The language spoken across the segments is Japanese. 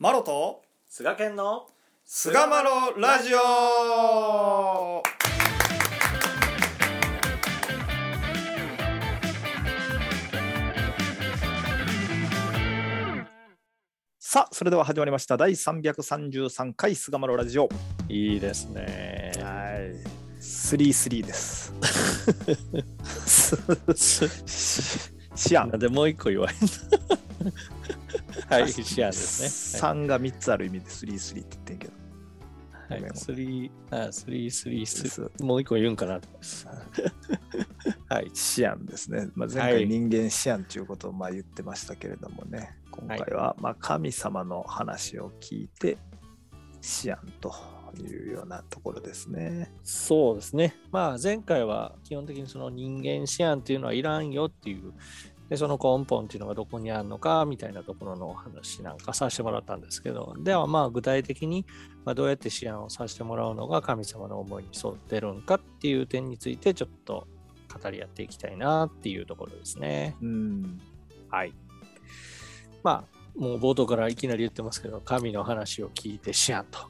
マロと菅健の菅マロラジオ。さあそれでは始まりました。第333回菅マロラジオ。いいですね。はい。33です シアン。でもう一個言わへんのはいシアンですね。3が3つある意味で33って言ってんけど。はいごめんスリーあスリースリースそう。もう一個言うんかな。と はいシアンですね、まあ、前回はい。人間シアンということをまあ言ってましたけれどもね、今回はまあ神様の話を聞いてシアンというようなところですね。そうですねまあ前回は基本的にその人間思案っていうのはいらんよっていうでその根本っていうのがどこにあるのかみたいなところのお話なんかさせてもらったんですけどではまあ具体的にまあどうやって思案をさせてもらうのが神様の思いに沿ってるんかっていう点についてちょっと語り合っていきたいなっていうところですね。うん、はい。まあもう冒頭からいきなり言ってますけど神の話を聞いて思案と。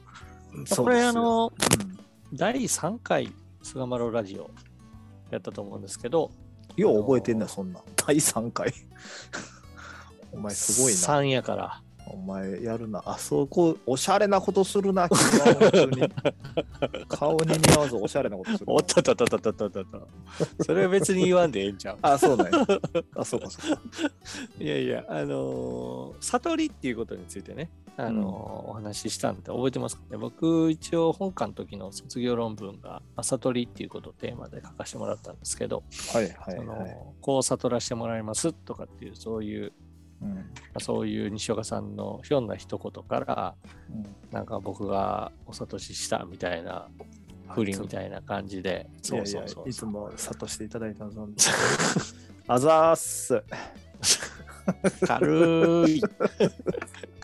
これあのうん第3回菅丸ラジオやったと思うんですけど、よう覚えてんな、そんな。第3回。お前すごいな。3やから。お前やるな、あそこ、おしゃれなことするな、顔に似合わずおしゃれなことする。おっとっとっとっとっとっと。それは別に言わんでええんちゃう？あ、そうなんや。あ、そうかそうか。いやいや、あのー、悟りっていうことについてね、あのー、お話ししたんで覚えてますかね？僕、一応本館の時の卒業論文が、まあ、悟りっていうことをテーマで書かせてもらったんですけど、はいはい、はい、こう悟らせてもらいますとかっていう、そういううんまあそういう西岡さんのひょんな一言から、うんなんか僕がお諭ししたみたいな、ふりみたいな感じで、そうそうそういつも諭していただいたので。あざーす。軽い。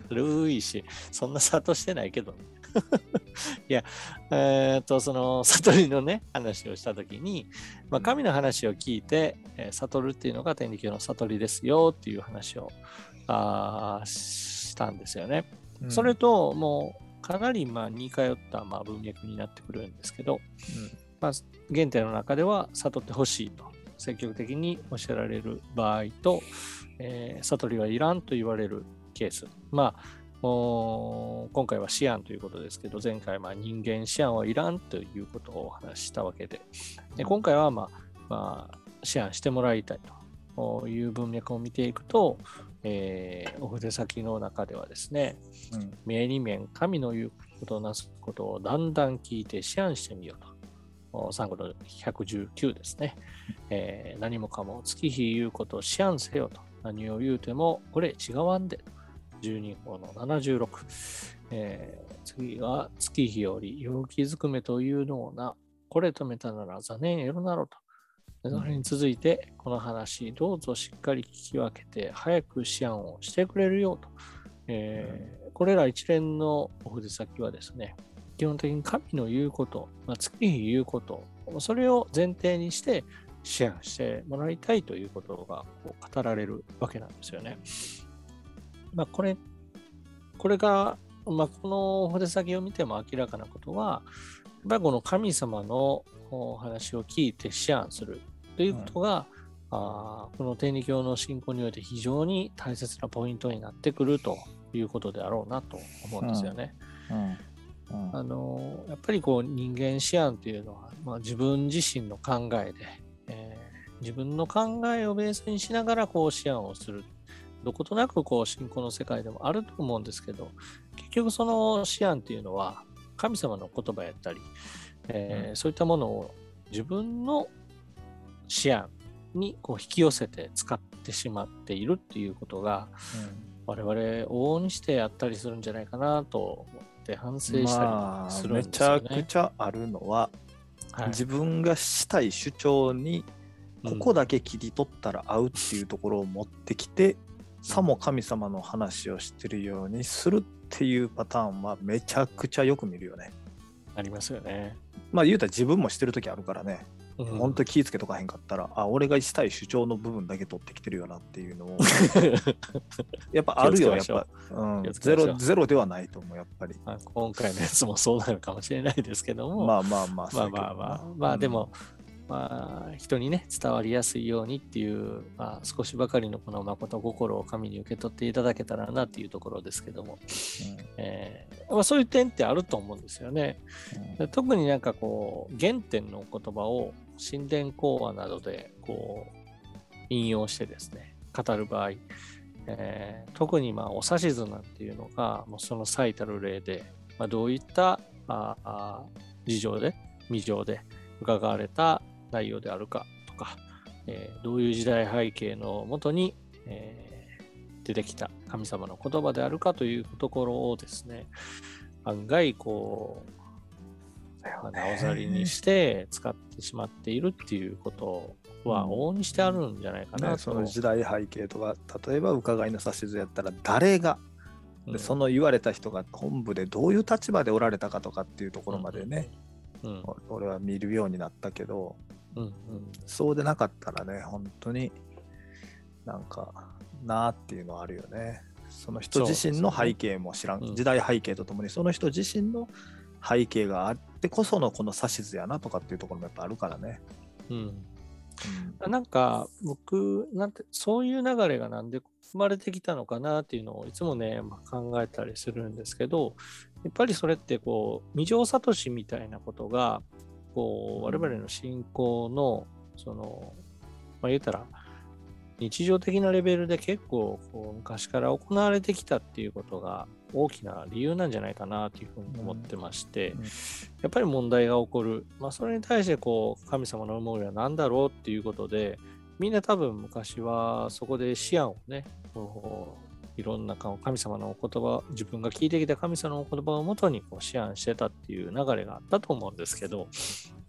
軽いし、そんな諭してないけどね。いや、えっ、と、その、悟りのね、話をしたときに、まあ、神の話を聞いて、えー悟るっていうのが天理教の悟りですよっていう話をあーしたんですよね。うんそれと、もう、かなりまあ似通ったまあ文脈になってくるんですけど、まあ、原点の中では悟ってほしいと積極的におっしゃられる場合と、えー悟りはいらんと言われるケース。まあ、今回は思案ということですけど、前回は人間思案はいらんということをお話ししたわけで、で今回は、まあまあ、思案してもらいたいという文脈を見ていくと、えーお筆先の中ではですね、うん目に面、神の言うことなすことをだんだん聞いて思案してみようと。お参考の119ですね、えー何もかも月日言うことを思案せよと。何を言うてもこれ違わんで。12法の76。えー次は月日より陽気ずくめというのをな。これ止めたなら残念エロなろと。それに続いて、この話、どうぞしっかり聞き分けて、早く思案をしてくれるよと。えーこれら一連のお筆先はですね、基本的に神の言うこと、まあ、月日言うこと、それを前提にして思案してもらいたいということがこう語られるわけなんですよね。まあ、これ、これが、まあ、このお筆先を見ても明らかなことは、やっぱりこの神様のお話を聞いて思案するということが、あーこの天理教の信仰において非常に大切なポイントになってくるということであろうなと思うんですよね。うん。うん。あのやっぱりこう人間思案というのは、まあ、自分自身の考えで、えー自分の考えをベースにしながらこう思案をするどことなくこう信仰の世界でもあると思うんですけど結局その思案というのは神様の言葉やったり、えーうん。そういったものを自分の思案にこう引き寄せて使ってしまっているっていうことが我々往々にしてやったりするんじゃないかなと思って反省したまありするめちゃんですよね。くちゃあるのは、はい。自分がしたい主張にここだけ切り取ったら合うっていうところを持ってきて、さも神様の話をしてるようにするっていうパターンはめちゃくちゃよく見るよね。ありますよね。まあ言うたら自分もしてる時あるからね。うん。本当に気ぃつけとかへんかったら、あ俺がしたい主張の部分だけ取ってきてるよなっていうのを。やっぱあるよやっぱ、うん。ゼロゼロではないと思うやっぱり。まあ今回のやつもそうなるかもしれないですけども、まあまあまあまあまあまあ、まあでも、まあ、人にね、伝わりやすいようにっていう、まあ、少しばかりのこの誠心を神に受け取っていただけたらなっていうところですけども、えーまあ、そういう点ってあると思うんですよね。で特になんかこう、原点の言葉を神殿講話などでこう引用してですね、語る場合、えー特にまあお指図なんていうのが、もうその最たる例で、まあ、どういったああ事情で、未情で伺われた内容であるかとか、えーどういう時代背景のもとに、えー出てきた神様の言葉であるかというところをですね、案外こう、まあなおざりにして使ってしまっているっていうことは往々にしてあるんじゃないかなね、と。その時代背景とか例えば伺いの指図やったら誰が、うん。でその言われた人が本部でどういう立場でおられたかとかっていうところまでね、うん。俺は見るようになったけどうんうん。そうでなかったらね本当になんかなあっていうのはあるよね。その人自身の背景も知らん、うん。時代背景とともにその人自身の背景があってこそのこの指図やなとかっていうところもやっぱあるからね、うん。うん。なんか僕なんてそういう流れがなんで生まれてきたのかなっていうのをいつもね、まあ考えたりするんですけどやっぱりそれってこう未城聡みたいなことがこう我々の信仰のそのまあ言ったら日常的なレベルで結構こう昔から行われてきたっていうことが大きな理由なんじゃないかなというふうに思ってまして、うん。うんやっぱり問題が起こる、まあ、それに対してこう神様の思いは何だろうっていうことでみんな多分昔はそこで思案をねいろんな神様のお言葉自分が聞いてきた神様のお言葉をもとにこう思案してたっていう流れがあったと思うんですけど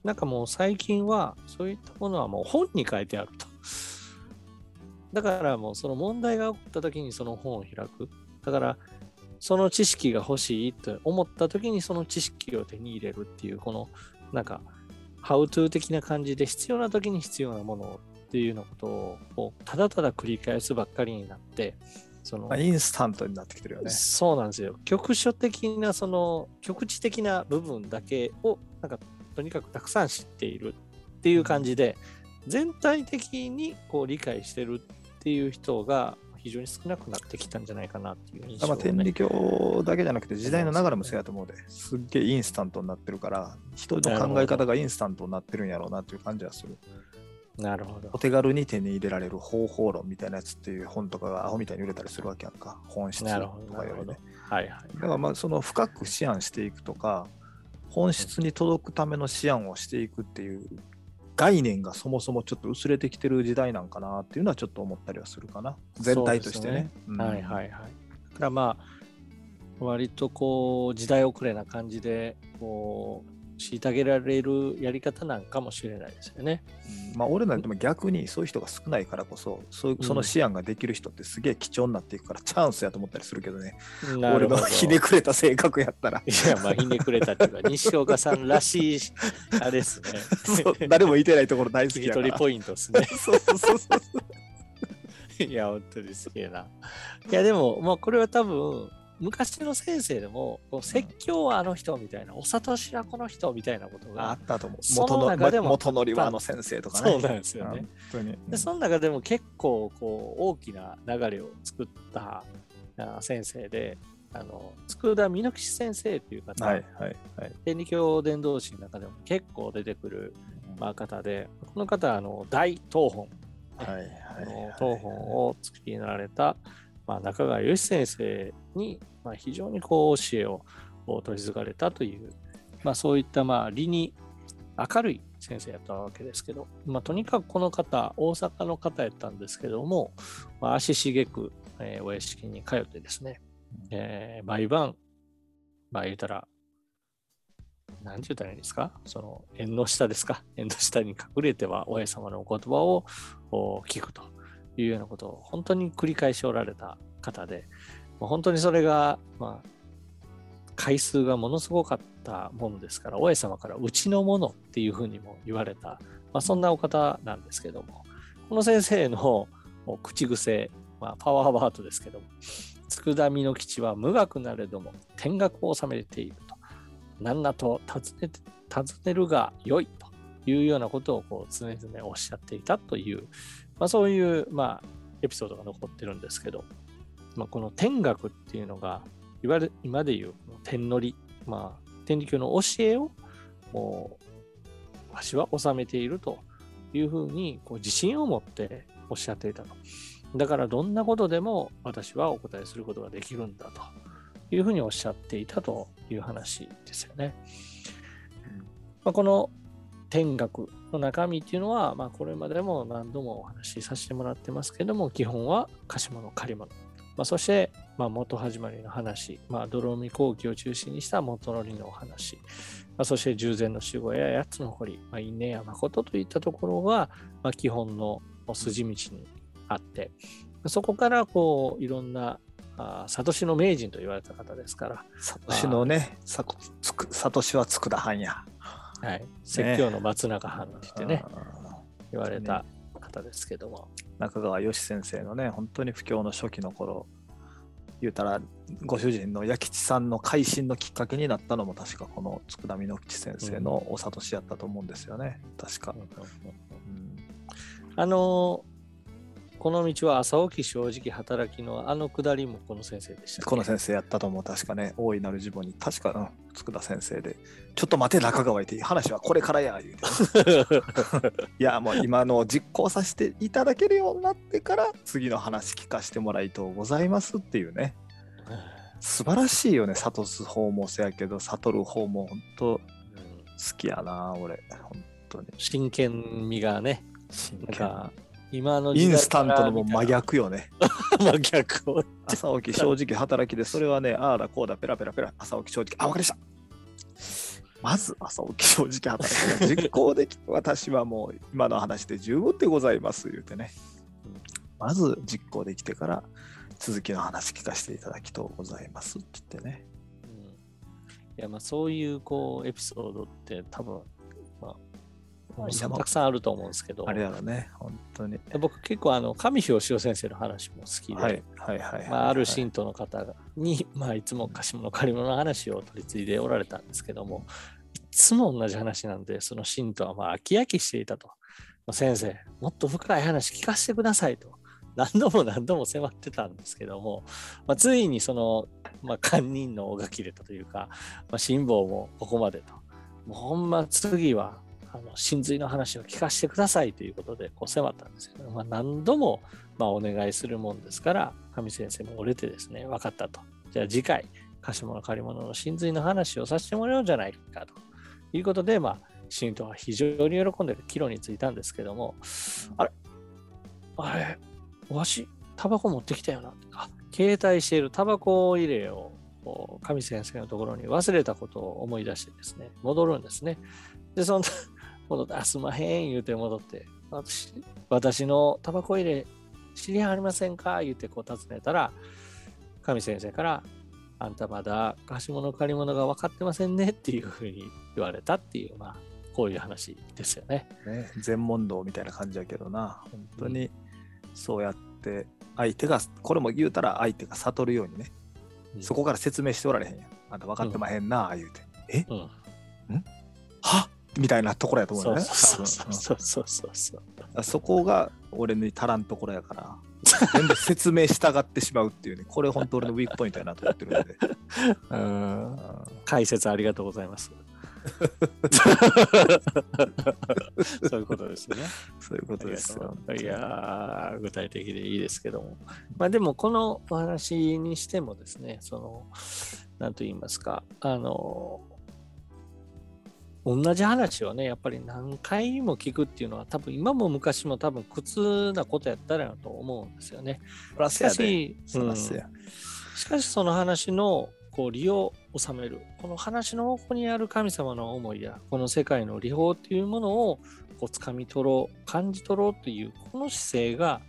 なんかもう最近はそういったものはもう本に書いてあると。だからもうその問題が起こった時にその本を開く。だからその知識が欲しいと思った時にその知識を手に入れるっていうこのなんかハウトゥー的な感じで必要な時に必要なものっていうようなことをただただ繰り返すばっかりになってそのまあ、インスタントになってきてるよね。そうなんですよ局所的なその局地的な部分だけをなんかとにかくたくさん知っているっていう感じで全体的にこう理解してるっていう人が非常に少なくなってきたんじゃないかなっていう印象を、まあ、天ね理。教だけじゃなくて時代の流れもそうやと思うで、すっげえインスタントになってるから、人の考え方がインスタントになってるんやろうなっていう感じはする。なるほどお。手軽に手に入れられる方法論みたいなやつっていう本とかがアホみたいに売れたりするわけやんか。本質とかよりね。。はいはい。だからまあその深く思案していくとか、本質に届くための思案をしていくっていう概念がそもそもちょっと薄れてきてる時代なんかなっていうのはちょっと思ったりはするかな。全体としてね。うんはいはいはい。だからまあ、割とこう、時代遅れな感じで、こう、虐げられるやり方なんかもしれないですよね。まあ俺なんても逆にそういう人が少ないからこそ、そういうその思案ができる人ってすげえ貴重になっていくからチャンスやと思ったりするけどね。俺のひねくれた性格やったら。いや、まあ、ひねくれたっていうか、西岡さんらしい、あれですね。誰もいてないところ大好切きやから。ポイントですね。そうそうそうそう。いや、本当にすげえな。いや、でも、まあ、これは多分、昔の先生でも、こう説教はあの人みたいな、お諭しはこの人みたいなことがあっ、たと思う。その元の中でも元のりはあの先生とかね。そうなんですよね。本当に。で、その中でも結構、こう、大きな流れを作ったあ先生で、あの、佃美吉先生っていう方、はいはいはい。天理教伝道師の中でも結構出てくる、まあ、方で、この方は、あの、大東本、はいはいはい。東本を作りになられた、まあ、中川義先生に、まあ、非常にこう教えを取り継がれたという、まあ、そういったまあ理に明るい先生やったわけですけど、まあ、とにかくこの方大阪の方やったんですけども、まあ、足しげく、えーお屋敷に通ってですね、えー毎晩まあ言うたら何て言ったらいいんですか？その縁の下ですか？縁の下に隠れては親様のお言葉を聞くと。いうようなことを本当に繰り返しおられた方で、まあ本当にそれが、まあ、回数がものすごかったものですから、大江様からうちのものっていうふうにも言われた、まあ、そんなお方なんですけども、この先生の口癖、まあ、パワーワードですけども、佃見の基地は無学なれども天学を収めていると。何なと尋ね尋ねるが良いというようなことをこう常々おっしゃっていたという、まあ、そういう、まあ、エピソードが残ってるんですけど、まあ、この天学っていうのがいわゆる今でいう天乗り、まあ、天理教の教えをもうわしは治めているというふうにこう自信を持っておっしゃっていたと。だからどんなことでも私はお答えすることができるんだというふうにおっしゃっていたという話ですよね。まあ、この天学の中身っていうのは、まあ、これまでも何度もお話しさせてもらってますけども、基本は貸し物、借り物。まあ、そして、まあ、元始まりの話、まあ、泥海後期を中心にした元のりのお話、まあ、そして従前の守護や八つの堀、まあ、因縁や誠といったところが、まあ、基本の筋道にあって、そこからこういろんなあサトシの名人と言われた方ですから。サトシのね、サトシは佃藩や。はい。説教の松中藩って言ってね、言われた方ですけども。中川義先生のね、本当に不況の初期の頃、言うたら、ご主人の弥吉さんの改心のきっかけになったのも、確かこの佃美之吉先生のお諭しやったと思うんですよね、確か。うん、あのこの道は朝起き正直働きのあのくだりもこの先生でした、ね、この先生やったと思う。確かね、大いなる自分に、確か、うん、佃先生で、ちょっと待て、中川いて、話はこれからや、言うて。いや、もう今の実行させていただけるようになってから、次の話聞かせてもらいとうございますっていうね。素晴らしいよね、諭す方もせやけど、悟る方も本当好きやな、俺。本当に。真剣味がね。真剣今のインスタントのも真逆よね。真逆を。朝起き、正直働きで、それはね、ああだこうだ、ペラペラペラ、朝起き、正直、あ、わかりました。まず朝起き、正直働きが実行できて、私はもう今の話で十分でございます、言うてね。まず実行できてから、続きの話聞かせていただきとうございますって言ってね。うん、いや、まあそういうこうエピソードって多分たくさんあると思うんですけど。あれやろね、本当に。僕結構あの上氷潮先生の話も好きで、はいはいはいまあ、ある信徒の方に、まあ、いつも貸し物借り物の話を取り継いでおられたんですけども、いつも同じ話なんで、その信徒はまあ飽き飽きしていたと。先生、もっと深い話聞かせてくださいと。何度も何度も迫ってたんですけども、まあ、ついにその、まあ、堪忍の尾が切れたというか、まあ、辛抱もここまでと。もうほんま次はあの真髄の話を聞かせてくださいということでこう迫ったんですけど、まあ、何度もまあお願いするもんですから上先生も折れてですね分かったと。じゃあ次回貸し物借り物の真髄の話をさせてもらおうじゃないかということでまあ信徒は非常に喜んで岐路についたんですけどもあれ？あれ？わしタバコ持ってきたよな？あ携帯しているタバコ入れを上先生のところに忘れたことを思い出してですね戻るんですね。でその戻って、あ、すまへん言うて戻って、私私のタバコ入れ知り合いありませんか？言うてこう尋ねたら、神先生から、あんたまだ貸し物借り物が分かってませんね？っていうふうに言われたっていう、まあ、こういう話ですよね。ね全問答みたいな感じやけどな、本当にそうやって相手が、これも言うたら相手が悟るようにね、うん、そこから説明しておられへんやん。あんた分かってまへんな、言うて。え、うん、みたいなところやと思うね。そうそうそうそうそうそこが俺に足らんところやから、全部説明したがってしまうっていうね、これ本当俺のウィークポイントやなと思ってるので。うん解説ありがとうございます。そういうことですよね。そういうことですよ。いや具体的でいいですけども。まあでも、このお話にしてもですね、その、なんと言いますか、あの、同じ話をね、やっぱり何回も聞くっていうのは、多分今も昔も多分苦痛なことやったらと思うんですよね。しかし、うん、しかしその話のこう利を収める、この話の方向にある神様の思いや、この世界の利法っていうものをこう掴み取ろう、感じ取ろうという、この姿勢が、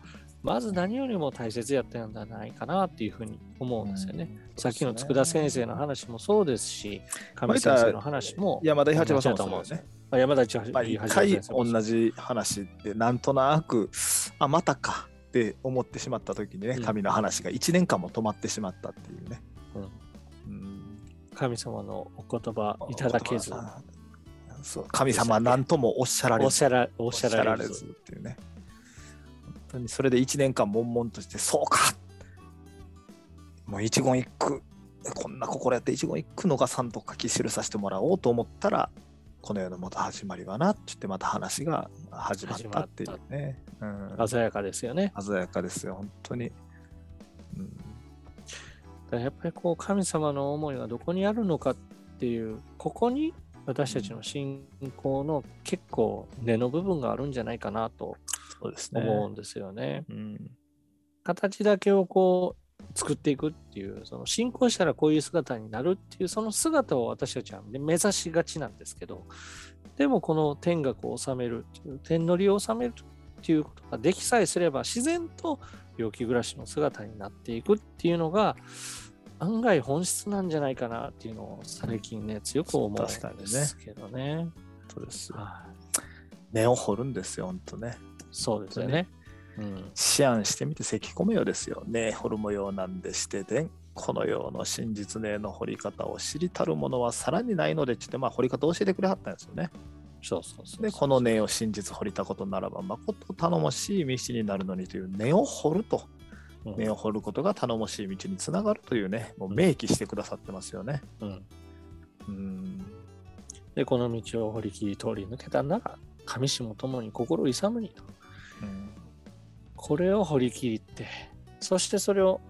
まず何よりも大切やったんじゃないかなっていうふうに思うんですよね。うんさっきの佃先生の話もそうですし、上先生の話も、山田八郎さんも同じだと思うんですね。まあ山田一八一回先生も同じ話でなんとなくあまたかって思ってしまった時にねうん神の話が1年間も止まってしまったっていうね。うんうん神様のお言葉いただけず、神様は何ともおっしゃられずおっしゃられず。っていうね。それで1年間悶々としてそうかもう一言一句こんな心やって一言一句逃さんと書き記させてもらおうと思ったらこの世の元始まりはなって言ってまた話が始まったっていうね。うん、鮮やかですよね。鮮やかですよ本当に。うんやっぱりこう神様の思いはどこにあるのかっていう、ここに私たちの信仰の結構根の部分があるんじゃないかなとそうですね。思うんですよね。うん形だけをこう作っていくっていう、その信仰したらこういう姿になるっていう、その姿を私たちは目指しがちなんですけど、でもこの天学を治めるっていう、天の利を治めるっていうことができさえすれば、自然と病気暮らしの姿になっていくっていうのが、案外本質なんじゃないかなっていうのを最近ね、強く思うんですけどね。そうですよはい根を掘るんですよ本当ね。そうですよね。うん思案してみて咳込めよですよ。ね掘る模様なんでしてでん。この世の真実ねの掘り方を知りたるものはさらにないのでって言って、まあ、掘り方を教えてくれはったんですよね。そうそうそうで、この根を真実掘りたことならば、まこと頼もしい道になるのにという根を掘ると、うん根を掘ることが頼もしい道につながるというね、もう明記してくださってますよね。うんうん。で、この道を掘り切り通り抜けたなら、上下ともに心勇むにと。これを掘り切って、そしてそれを、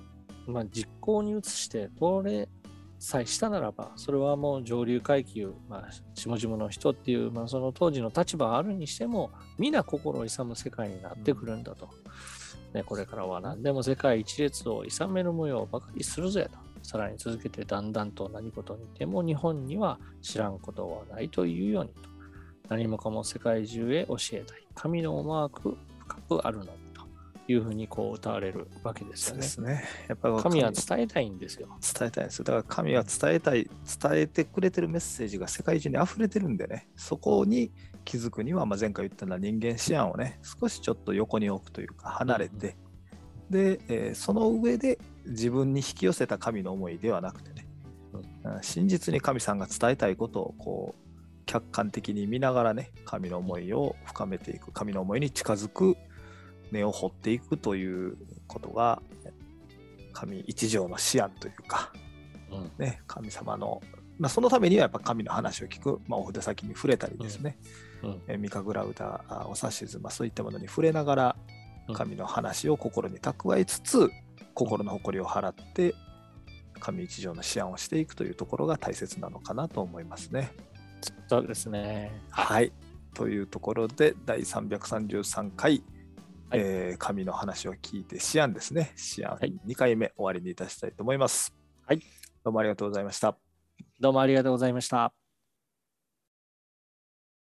まあ、実行に移して、通れさえしたならば、それはもう上流階級、まあ、下々の人っていう、まあ、その当時の立場あるにしても、皆心を勇む世界になってくるんだと。ね、これからは何でも世界一列を勇める模様ばかりするぜと。さらに続けてだんだんと何事にでも日本には知らんことはないというようにと。何もかも世界中へ教えたい。神の思惑深くあるのいうふうにこう歌われるわけですよね。ですね。やっぱり神は伝えたいんですよ。伝えたいんですよ。だから神は伝えたい、伝えてくれてるメッセージが世界中に溢れてるんでね、そこに気づくには、まあ、前回言ったような人間思案をね、少しちょっと横に置くというか、離れて、で、えーその上で自分に引き寄せた神の思いではなくてね、うん真実に神さんが伝えたいことをこう客観的に見ながらね、神の思いを深めていく、神の思いに近づく根を掘っていくということが、神一条の思案というか、うんね、神様の、まあ、そのためにはやっぱ神の話を聞く、まあ、お筆先に触れたりですね、うんえー三神楽歌、あお指図、まあ、そういったものに触れながらうん神の話を心に蓄えつつ、心の誇りを払って神一条の思案をしていくというところが大切なのかなと思いますね。そうですね。はい。というところで第333回、はいえー神の話を聞いて思案ですね。思案はい2回目終わりにいたしたいと思います。はい。どうもありがとうございました。どうもありがとうございました。